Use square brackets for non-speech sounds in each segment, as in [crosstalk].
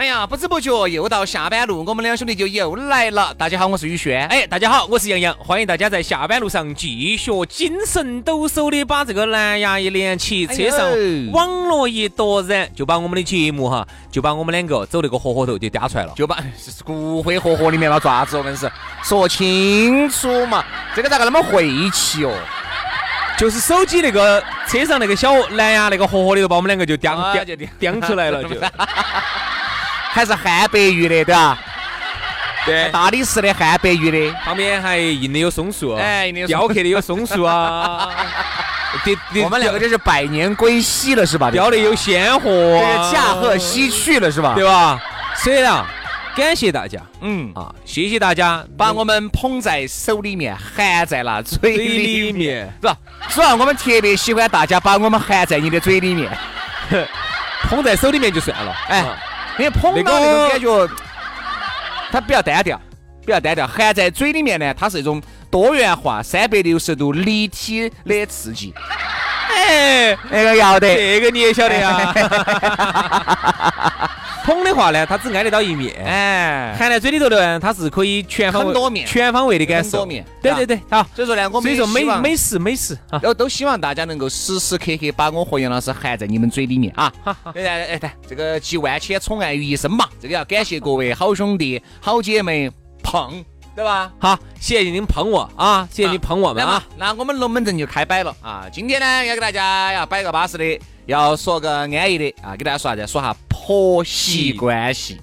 哎呀，不知不觉又到下班路，我们两兄弟就又来了。大家好，我是宇轩。哎，大家好，我是杨洋。欢迎大家在下班路上继续精神抖擞的把这个蓝牙一连起，车上网络一夺人，就把我们的节目哈，就把我们两个走那个盒盒头就嗲出来了，就把骨灰盒盒里面嘛，爪子我们是说清楚嘛，这个咋个那么晦气哦？就是手机那个车上那个小蓝牙那个盒盒里头，把我们两个就叼叼叼出来了就。还是汉白玉的，对吧？对，大理石的汉白玉的，旁边还印的有松树，哎，雕刻的有松树啊。[laughs] 我们两个这是百年归西了，是吧？雕的有鲜活，驾鹤西去了，是吧？对吧？所以啊，感谢大家，嗯啊，谢谢大家把我们捧在手里面，含在了嘴里面，是吧？主要我们特别喜欢大家把我们含在你的嘴里面，[laughs] 捧在手里面就算了，哎。因为碰到那种感觉，它比较单调，比较单调。含在嘴里面呢，它是一种多元化、三百六十度立体的刺激。哎，那个要得，这个你也晓得呀。[laughs] 捧的话呢，它只挨得到一面；哎，含在嘴里头的呢，它是可以全方位、全方位的感受。对对对，好。所以说呢，我们所以说美美食美食啊，都都希望大家能够时时刻刻把我和杨老师含在你们嘴里面啊。好，对对对，这个集万千宠爱于一身嘛，这个要感谢各位好兄弟、好姐妹捧。对吧？好，谢谢您捧我啊！谢谢你捧我们啊！那我们龙门阵就开摆了啊！今天呢，要给大家要摆个巴适的，要说个安逸的啊！给大家说啥子？说下婆媳关系。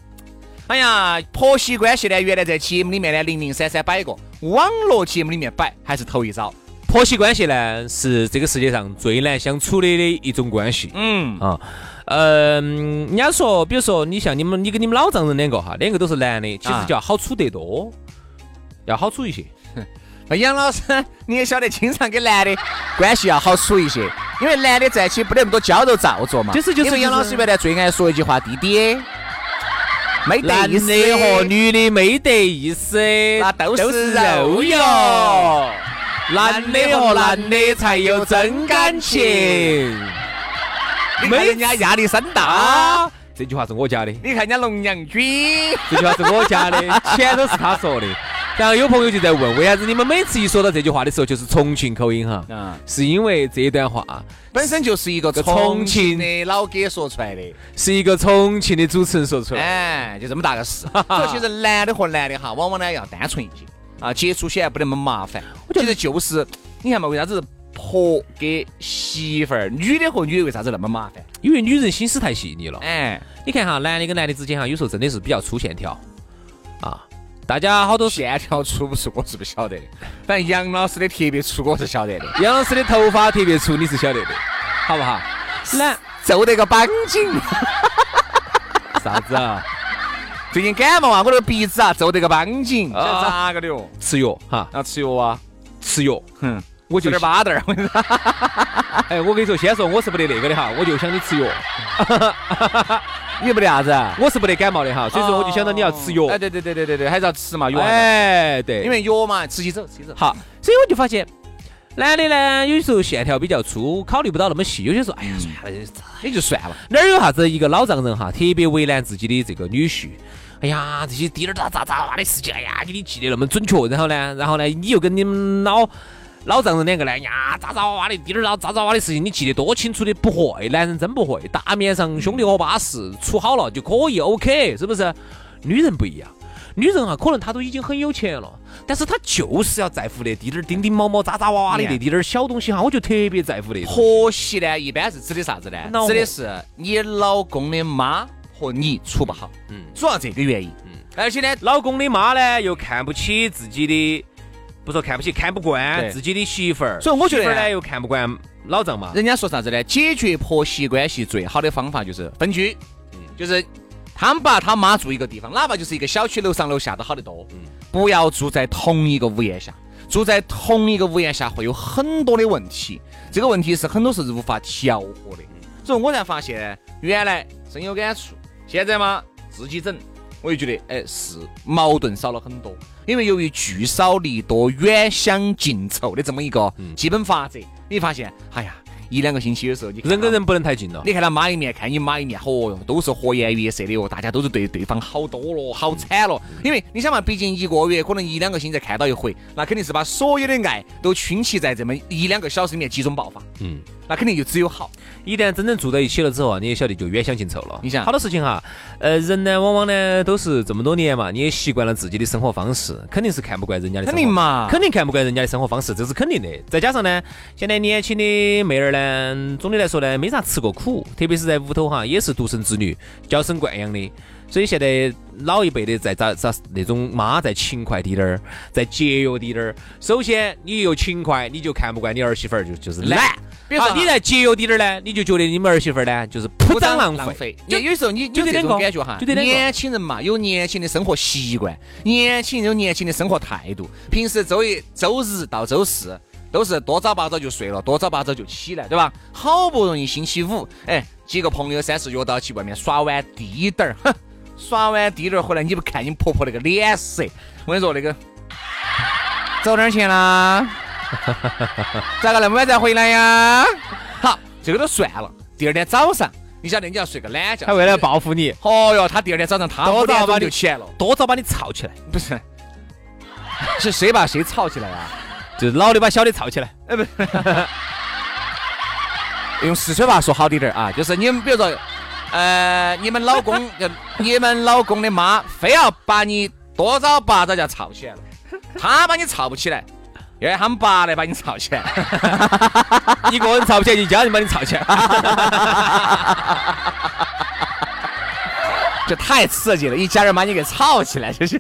哎呀，婆媳关系呢，原来在节目里面呢零零散散摆过，网络节目里面摆还是头一遭。婆媳关系呢，是这个世界上最难相处的的一种关系。嗯啊，嗯，人家说，比如说你像你们，你跟你们老丈人两个哈，两个都是男的，其实就要好处得多。要好处一些，那 [laughs] 杨老师你也晓得，经常跟男的关系要好处一些，因为男的在一起不得那么多娇柔造作嘛。就是就是。杨老师原来最爱说一句话：“弟弟，没得意思。”男的和女的没得意思，那都是肉哟。男的和男的才有真感情。你看人家压力山大。这句话是我加的。你看人家龙阳君，这句话是我加的，[laughs] 全都是他说的。然后有朋友就在问，为啥子你们每次一说到这句话的时候，就是重庆口音哈？啊，是因为这一段话本身就是一个重庆的老哥说出来的，是一个重庆的主持人说出来。哎，就这么大个事。[laughs] 所以其实男的和男的哈，往往呢要单纯一些啊，接触起来不那么麻烦。我觉得就是，你看嘛，为啥子婆给媳妇儿，女的和女的为啥子那么麻烦？因为女人心思太细腻了。哎，你看哈，男的跟男的之间哈，有时候真的是比较粗线条啊。大家好多线条粗不粗，我是不晓得的。反正杨老师的特别粗，我是晓得的。[laughs] 杨老师的头发特别粗，你是晓得的，好不好？那，皱得个绑紧。[laughs] 啥子啊？最近感冒啊，我那个鼻子啊皱得个绑紧。咋个的哟？吃药哈？要吃药啊？吃药。哼，我就点巴豆儿。[laughs] 哎，我跟你说，先说我是不得那个的哈，我就想你吃药。你不得啥子？我是不得感冒的哈，所以说我就想到你要吃药。哎，对对对对对对，还是要吃嘛药。哎，对，因为药嘛，吃起走，吃起走。好，所以我就发现，男的呢，有时候线条比较粗，考虑不到那么细。有些时候，哎呀，算了，也就算了。哪儿有啥子一个老丈人哈，特别为难自己的这个女婿？哎呀，这些滴儿咋咋咋的事情，哎呀，给你记得那么准确。然后呢，然后呢，你又跟你们老。老丈人两个呢呀，咋咋哇哇的，滴点儿咋咋哇的事情，你记得多清楚的？不会，男人真不会。大面上兄弟伙巴适，处好了就可以，OK，是不是？女人不一样，女人啊，可能她都已经很有钱了，但是她就是要在乎那滴点儿叮叮毛毛、渣渣哇哇的那滴点儿小东西哈，我就特别在乎那种。婆媳呢，一般是指的啥子呢？指的是你老公的妈和你处不好，嗯，主要这个原因，嗯，而且呢，老公的妈呢又看不起自己的，不说看不起，看不惯自己的媳妇儿，所以我觉得呢又看不惯老丈嘛。人家说啥子呢？解决婆媳关系最好的方法就是分居，嗯，就是他们爸他妈住一个地方，哪怕就是一个小区楼上楼下都好得多，嗯，不要住在同一个屋檐下。住在同一个屋檐下会有很多的问题，这个问题是很多是无法调和的。所以我才发现，原来深有感触，现在嘛自己整，我就觉得哎是矛盾少了很多。因为由于聚少离多、远香近臭的这么一个基本法则，你发现，哎呀，一两个星期的时候，你人跟人不能太近了。你看他妈一面，看你妈一面，嚯哟，都是和颜悦色的哦，大家都是对对方好多了，好惨了。因为你想嘛，毕竟一个月可能一两个星期才看到一回，那肯定是把所有的爱都倾其在这么一两个小时里面集中爆发。嗯，那肯定就只有好。一旦真正住在一起了之后啊，你也晓得就远香近臭了。你想好多事情哈，呃，人呢往往呢都是这么多年嘛，你也习惯了自己的生活方式，肯定是看不惯人家的生活。肯定嘛肯定看不惯人家的生活方式，这是肯定的。再加上呢，现在年轻的妹儿呢，总的来说呢，没啥吃过苦，特别是在屋头哈，也是独生子女，娇生惯养的。所以现在老一辈的在找找那种妈再勤快滴点儿，再节约滴点儿。首先你又勤快，你就看不惯你儿媳妇儿就就是懒。比如说啊，你再节约滴点儿呢，你就觉得你们儿媳妇儿呢就是铺张浪费。有。有时候你有这种感觉哈，年轻人嘛，有年轻的生活习惯，年轻人有年轻的生活态度。平时周一、周日到周四都是多早八早就睡了，多早八早就起来，对吧？好不容易星期五，哎，几个朋友三四约到去外面耍完滴点儿，哼，耍完滴点儿回来，你不看你婆婆那个脸色，我跟你说那个，走哪儿去啦？[laughs] 咋个那么晚才回来呀？好，这个都算了。第二天早上，你晓得你要睡个懒觉，他为了报复你，哦哟，他第二天早上他多早把你就起来了，多早把你吵起来，不是，是谁把谁吵起来啊？就是老的把小的吵起来。哎，不是，[laughs] 用四川话说好滴点儿啊，就是你们比如说，呃，你们老公，你们老公的妈非要把你多早八早就要吵起来了，[laughs] 他把你吵不起来，要他们爸来把你吵起来。[laughs] 一个人吵不起来，一家人把你吵起来。这太刺激了，一家人把你给吵起来，这是。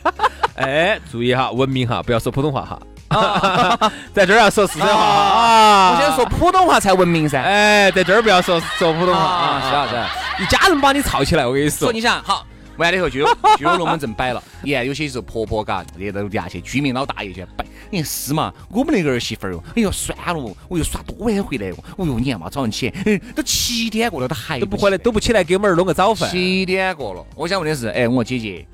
哎，注意哈，文明哈，不要说普通话哈。[laughs] 在这儿要说四川话啊！啊。我先说普通话才文明噻。哎，在这儿不要说说普通话啊啊。是啊是啊。一家人把你吵起来，我跟你说。说你想好，完了以后就有就有龙门阵摆了。你看有些时候婆婆嘎，这到地下去，居民老大爷去摆。你看是嘛？我们那个儿媳妇儿哦，哎呦算了，我又耍多晚回来哦。哦哟，你看嘛，早上起都七点过了，都还都不回来，都不起来给我们儿弄个早饭。七点过了。我想问的是，哎，我姐姐。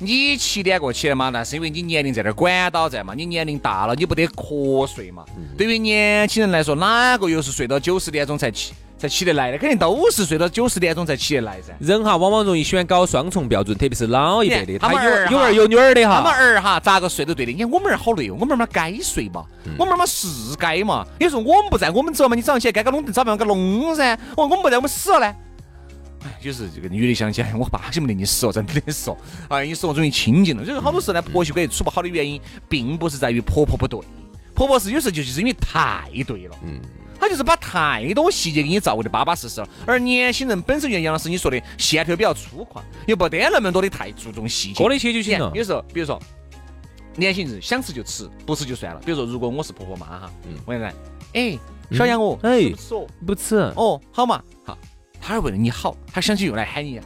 你七点过起来嘛？那是因为你年龄在那儿管到在嘛，你年龄大了，你不得瞌睡嘛。对于年轻人来说，哪个又是睡到九十点钟才起才起得来的？肯定都是睡到九十点钟才起得来噻。人哈，往往容易喜欢搞双重标准，特别是老一辈的，他有有儿有女儿的他们。儿哈咋个睡都对的。你看我们儿好累哦，我们儿嘛该睡嘛，我们儿嘛是该嘛。你说我们不在，我们走嘛，你早上起来该个弄早饭该弄噻。哦，我们不在，我们死了呢。就是这个女的想起来，我爸晓不得你死哦，真的是哦。哎，你说我终于清静了。就是好多时候呢，婆媳关系处不好的原因，并不是在于婆婆不对，婆婆是有时候就是因为太对了。嗯。她就是把太多细节给你照顾的巴巴适适了，而年轻人本身就像杨老师你说的，线条比较粗犷，又不得那么多的太注重细节。过得去就行了有时候，比如说，年轻人想吃就吃，不吃就算了。比如说，如果我是婆婆妈哈，嗯，我现在，哎，小杨哦，哎不吃哦？不吃。哦，好嘛，好，他是为了你好，他想起又来喊你，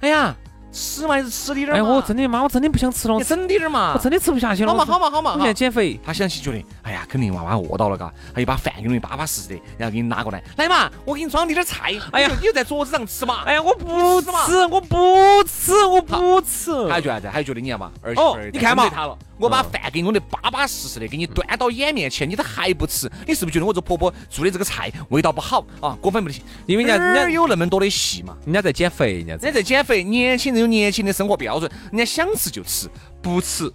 哎呀，吃嘛还是吃滴点儿哎，我真的妈，我真的不想吃了，你整滴点儿嘛我，真的吃不下去了。好嘛好嘛好嘛，我现在减肥。他想起觉得，哎呀，肯定娃娃饿到了，嘎，他就把饭给弄得巴巴适适的，然后给你拿过来，来嘛，我给你装滴点儿菜，哎呀你就在桌子上吃嘛。哎呀，我不吃我不吃，我不吃。还觉得啥子？还觉得你看嘛，儿媳妇儿哦你看嘛他了，我把饭给你弄得巴巴适适的，给你端到眼面前，你都还不吃，你是不是觉得我这婆婆做的这个菜味道不好啊？过分不得行，因为人家哪儿人家有那么多的戏嘛？人家在减肥，人家在人家在减肥，年轻人有年轻的生活标准，人家想吃就吃，不吃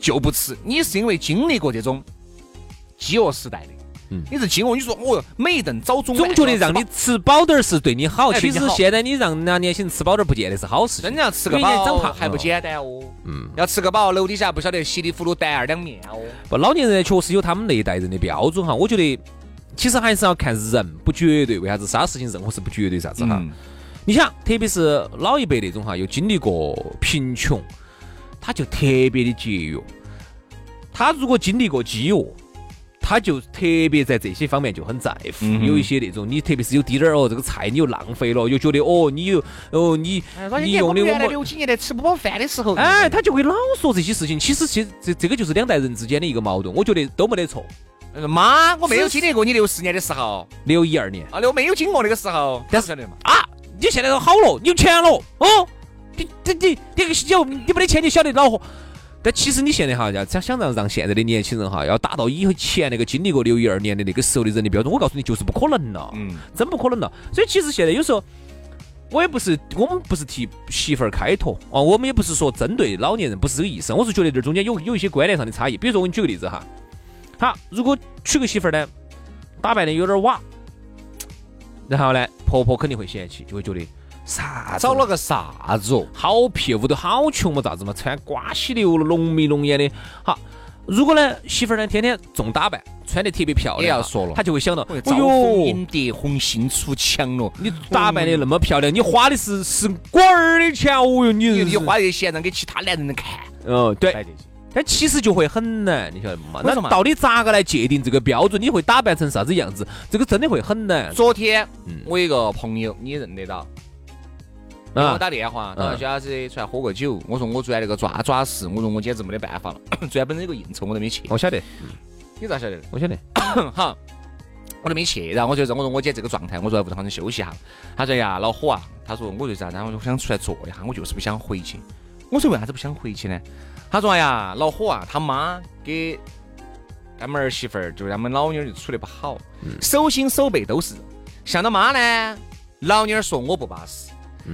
就不吃。你是因为经历过这种饥饿时代的，你是经过你说哦，每一顿早中总觉得让你吃饱点儿是对你好。其实现在你让人家年轻人吃饱点儿，不见得是好事。真的要吃个饱长胖还不简单哦，嗯，要吃个饱，楼底下不晓得稀里糊涂担二两面哦。不，老年人确实有他们那一代人的标准哈。我觉得其实还是要看人，不绝对。为啥子啥事情任何事不绝对啥子哈？嗯你想，特别是老一辈那种哈，又经历过贫穷，他就特别的节约。他如果经历过饥饿，他就特别在这些方面就很在乎。嗯有一些那种，你特别是有滴点儿哦，这个菜你又浪费了，又觉得哦，你又哦你你用的我们。六几年的吃不饱饭的时候，哎，他就会老说这些事情。其实，其实这这个就是两代人之间的一个矛盾，我觉得都没得错。妈，我没有经历过你六十年的时候，六一二年啊，我没有经过那个时候，但是晓得嘛？啊，你现在都好了，你有钱了哦，你你你你个有你没得钱，你晓得恼火。但其实你现在哈，要想想让让现在的年轻人哈，要达到以前那个经历过六一二年的那个时候的人的标准，我告诉你就是不可能了，嗯，真不可能了。所以其实现在有时候。我也不是，我们不是替媳妇儿开脱啊，我们也不是说针对老年人，不是这个意思。我是觉得这中间有有一些观念上的差异。比如说，我给你举个例子哈，好，如果娶个媳妇儿呢，打扮的有点瓦，然后呢，婆婆肯定会嫌弃，就会觉得啥找了个啥子哦？好屁屋头好穷嘛，咋子嘛，穿瓜西流浓眉浓眼的。好，如果呢媳妇儿呢天天重打扮，穿得特别漂亮，也要说了她就会想到，哎哎呦，红杏出墙了，你打扮的那么漂亮，你花的是是官儿的钱哦哟，你你你花这些钱让给其他男人看，哦对。但其实就会很难，你晓得嘛？为什么那到底咋个来界定这个标准？你会打扮成啥子样子？这个真的会很难。昨天嗯我一个朋友，你认得到，给我打电话，他说嗯小伙子出来喝个酒，我说我昨天那个抓抓事，我说我简直没得办法了，[coughs] 昨天本身有个应酬我都没去，我晓得，你咋晓得的？我晓得。[coughs] 好，我都没去，然后我就我说我姐这个状态，我说在屋头好生休息一下。他说呀，老火啊，他说我就啥子，我说我想出来坐一下，我就是不想回去。我说为啥子不想回去呢？他说哎呀，老火啊，他妈给他们儿媳妇儿，就是他们老妞儿就处得不好，手心手背都是肉。向他妈呢，老妞儿说我不巴适；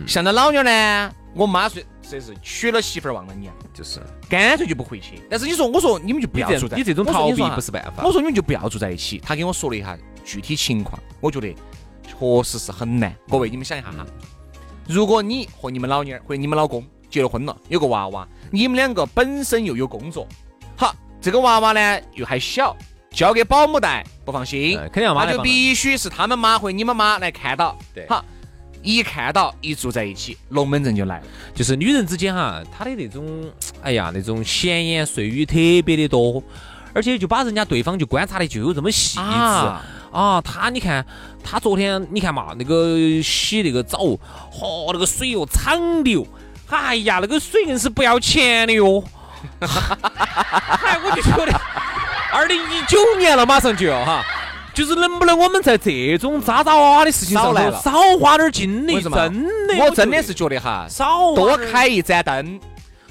向他老娘儿呢，我妈说这是娶了媳妇儿忘了娘，就是干脆就不回去。但是你说，我说你们就不要住在，你这种逃避不是办法我。说你们就不要住在一起。他给我说了一下具体情况，我觉得确实是很难。各位，你们想一下哈，如果你和你们老娘儿或者你们老公结了婚了，有个娃娃，你们两个本身又有工作，好，这个娃娃呢又还小，交给保姆带不放心，嗯肯定要妈那就必须是他们妈或你们妈来看到。对好，一看到一住在一起，龙门阵就来了。就是女人之间哈，她的那种，哎呀，那种闲言碎语特别的多，而且就把人家对方就观察的就有这么细致啊啊。他你看，他昨天你看嘛，那个洗那个澡，嚯，那个水哟长流，哎呀，那个水硬是不要钱的哟。[laughs] 哎，我就觉得，二零一九年了，马上就要哈。就是能不能我们在这种渣渣哇哇的事情上头少来了少花点精力？真的，我真的是觉得哈，少多开一盏灯，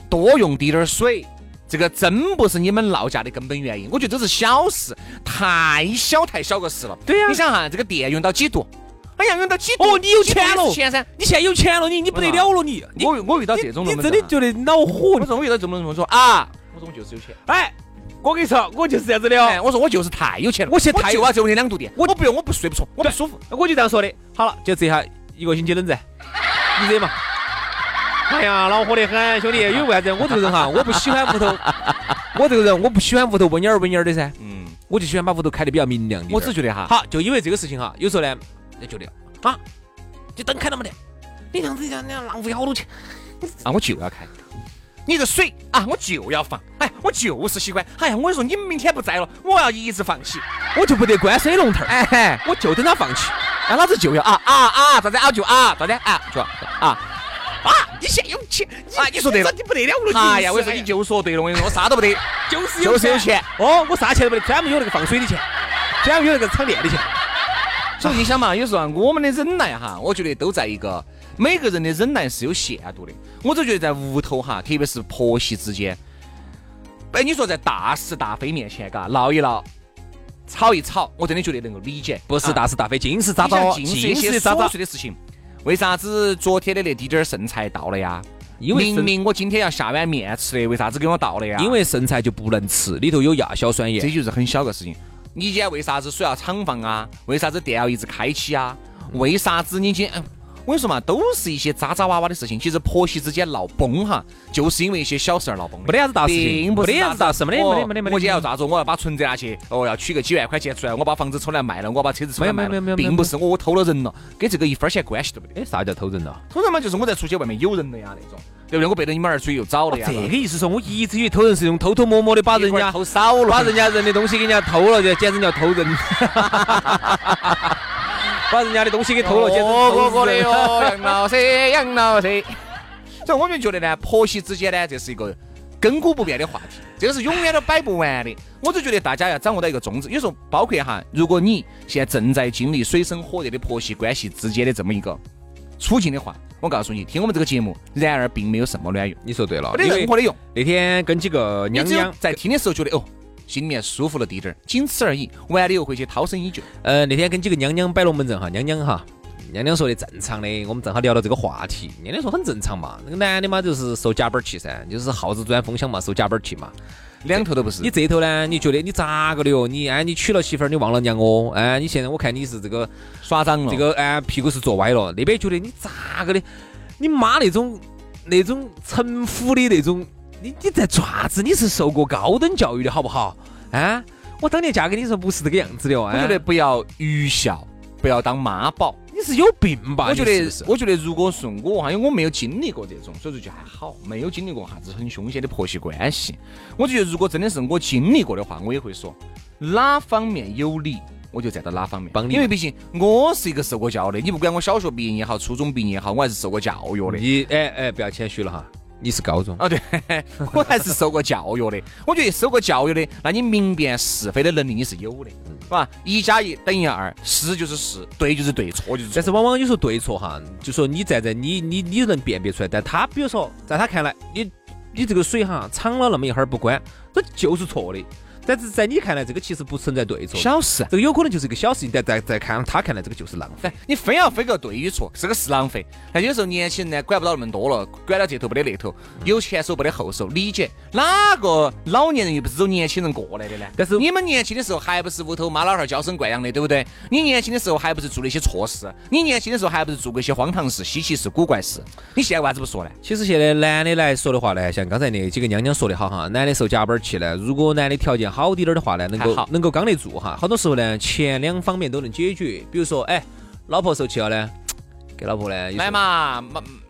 多用滴点儿水，这个真不是你们闹架的根本原因。我觉得这是小事，太小太小个事了。对呀你想哈，这个电用到几度？哎呀，用到几度？哦你有钱了钱噻。你现在有钱了，你你不得了了你，我我遇到这种你真的觉得恼火我。说我遇到这种龙门阵，我说啊，我说我就是有钱。哎，我跟你说，我就是这样子的哎，哦，我说我就是太有钱了，我现在太就要这么两度电，我不用，我不睡不着，我不舒服。我就这样说的。好了，就这下一个星期冷战，你惹嘛？[laughs] 哎呀，恼火得很，兄弟，因为为啥子？我这个人哈，我不喜欢屋头，我这个人我不喜欢屋头温蔫儿温蔫儿的噻，嗯，我就喜欢把屋头开得比较明亮一点。我只觉得哈，好，就因为这个事情哈，有时候呢，就觉得啊，这灯开了没得？你这样子这样浪费好多钱。啊，我就要开。你这水啊，我就要放。哎，我就是喜欢。哎呀，我跟你说，你们明天不在了，我要一直放起。[laughs] 我就不得关水龙头儿，哎嘿，我就等他放起。那老子就要啊啊啊！咋子啊就啊，咋子啊就啊啊啊！你现在有钱啊？你说对了，你不得了了。哎呀，我跟你说你就说对了，我跟你说，我啥都不得，[laughs] 就是就是有钱。哦，我啥钱都不得，专门有那个放水的钱，专门有那个厂电的钱。[laughs] 所以你想嘛，有时候啊我们的忍耐哈，我觉得都在一个每个人的忍耐是有限度的。我就觉得在屋头哈，特别是婆媳之间，哎，你说在大是大非面前，嘎，闹一闹，吵一吵，我真的觉得能够理解。不是啊大是大非，尽是渣渣，尽是渣渣琐。碎的事情。为啥子昨天的那滴点儿剩菜到了呀？因为明明我今天要下碗面吃的，为啥子给我倒了呀？因为剩菜就不能吃，里头有亚硝酸盐。这就是很小个事情。你今天为啥子水要厂房啊？为啥子电要一直开启啊？为啥子你今天？我跟你说嘛，都是一些渣渣哇哇的事情。其实婆媳之间闹崩哈，就是因为一些小事儿闹崩。没得啥子大事情，没得啥子大事，没得没得没得没得。我今天要咋子？我要把存折拿去，哦，要取个几万块钱出来，我把房子出来卖了，我把车子出来卖了，并不是我偷了人了，跟这个一分钱关系都没得。哎，啥叫偷人了？偷人嘛，就是我在出去外面有人了呀那种，对不对？我背着你们儿追又早了呀。这个意思说，我一直以为偷人是用偷偷摸摸的把人家偷少了，把人家人的东西给人家偷了，就简直叫偷人。[laughs] 把人家的东西给偷了，简直我我的哟，杨老师，杨老师。[laughs] 所以我就觉得呢，婆媳之间呢，这是一个亘古不变的话题，这个是永远都摆不完的。我就觉得大家要掌握到一个宗旨，有时候包括哈，如果你现在正在经历水深火热的婆媳关系之间的这么一个处境的话，我告诉你，听我们这个节目，然而并没有什么卵用。你说对了，没得任何的用。那天跟几个娘娘在听的时候觉得哦。心里面舒服了滴点儿，仅此而已。完了以后回去涛声依旧。呃，那天跟几个娘娘摆龙门阵哈，娘娘哈，娘娘说的正常的，我们正好聊到这个话题。娘娘说很正常嘛，那个男的嘛就是受夹板气噻，就是耗子钻风箱嘛，受夹板气嘛，两头都不是。你这头呢，你觉得你咋个的哟？你哎，你娶了媳妇儿，你忘了娘哦？哎，你现在我看你是这个耍脏了，这个哎屁股是坐歪了。那边觉得你咋个的？你妈那种那种城府的那种。你你在做啥子？你是受过高等教育的好不好？啊，我当年嫁给你时候不是这个样子的哦。我觉得不要愚孝，不要当妈宝。你是有病吧？我觉得，我觉得如果是我哈，因为我没有经历过这种，所以说就还好，没有经历过啥子很凶险的婆媳关系。我觉得如果真的是我经历过的话，我也会说哪方面有理，我就站到哪方面帮你。因为毕竟我是一个受过教的，你不管我小学毕业也好，初中毕业也好，我还是受过教育的。你哎哎，不要谦虚了哈。你是高中啊？对，[laughs] 我还是受过教育的。我觉得受过教育的，那你明辨是非的能力你是有的，是吧？一加一等于二，是就是是，对就是对，错就是错。但是往往有时候对错哈，就说你站在你你你能辨别出来，但他比如说在他看来，你你这个水哈敞了那么一会儿不关，这就是错的。但是在你看来，这个其实不存在对错，小事，这个有可能就是一个小事情，但在在看他看来，这个就是浪费。[laughs] 你非要分个对与错，这个是浪费。但有时候年轻人呢，管不到那么多了，管到这头不得那头，有前手不得后手，理解哪个老年人又不是走年轻人过来的呢？但是你们年轻的时候还不是屋头妈老汉儿娇生惯养的，对不对？你年轻的时候还不是做了一些错事？你年轻的时候还不是做过一些荒唐事、稀奇事、古怪事？你现在为啥子不说呢？其实现在男的来说的话呢，像刚才那几个娘娘说的好哈，男的受夹板气呢，如果男的条件好滴点儿的话呢，能。能够能够刚得住哈，好多时候呢，前两方面都能解决。比如说，哎，老婆受气了呢，给老婆呢买嘛，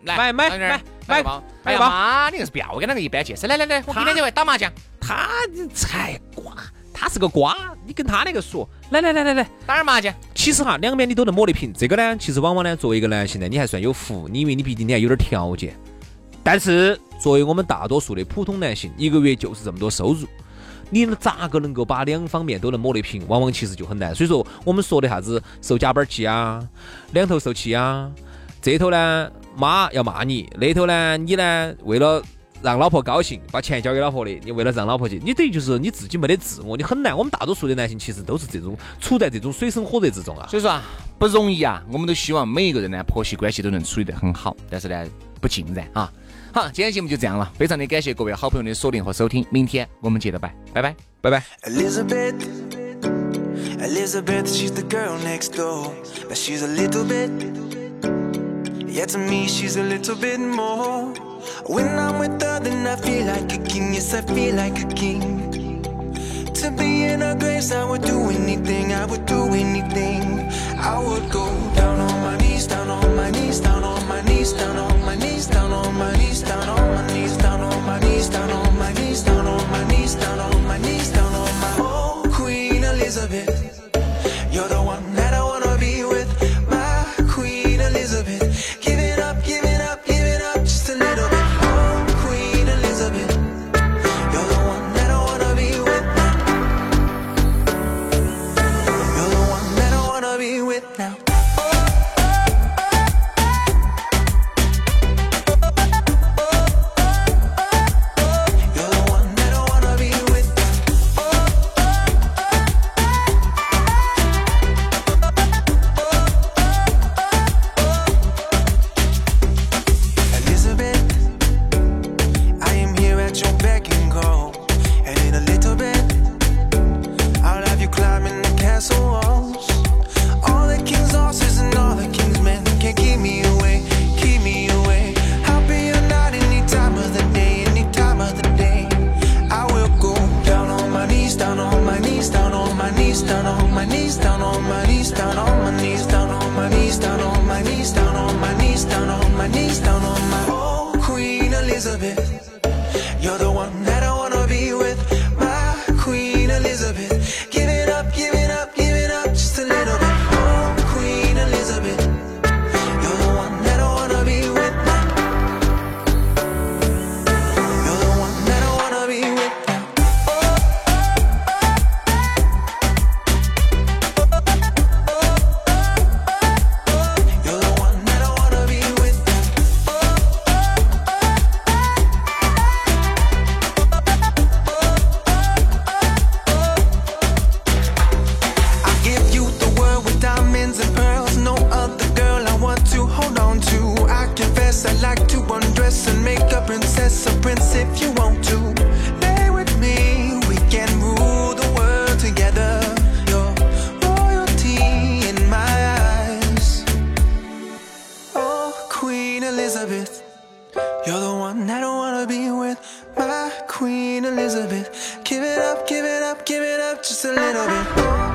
买买买买买包，哎呀妈，你硬是不要跟那个一般见识。来来来，我明天就会打麻将。他才瓜，他是个瓜，你跟他那个说。来来来来来，打点麻将。其实哈，两边你都能摸得平。这个呢，其实往往呢，作为一个男性呢，你还算有福，你因为你毕竟你还有点条件。但是作为我们大多数的普通男性，一个月就是这么多收入。你咋个能够把两方面都能摸得平？往往其实就很难。所以说，我们说的啥子受夹板气啊，两头受气啊，这头呢妈要骂你，那头呢你呢为了让老婆高兴，把钱交给老婆的，你为了让老婆去，你等于就是你自己没得自我，你很难。我们大多数的男性其实都是这种处在这种水深火热之中啊。所以说啊，不容易啊。我们都希望每一个人呢，婆媳关系都能处理得很好，但是呢，不尽然啊。好，今天节目就这样了，非常的感谢各位好朋友的锁定和收听，明天我们接着拜，拜拜，拜拜。Elizabeth, Elizabeth, she's the girl next door, but she's a little bit. Yeah, to me, she's a little bit more. When I'm with her, then I feel like a king. Yes, I feel like a king. To be in her grace, I would do anything. I would do anything. I would go down on my knees, down on my knees, down on my knees, down on my knees, down on my knees down on my knees, down on my knees, down on my knees, down on my knees, down on my knees, down on my oh Queen Elizabeth, you're the one Queen Elizabeth. Give it up, give it up, give it up just a little bit.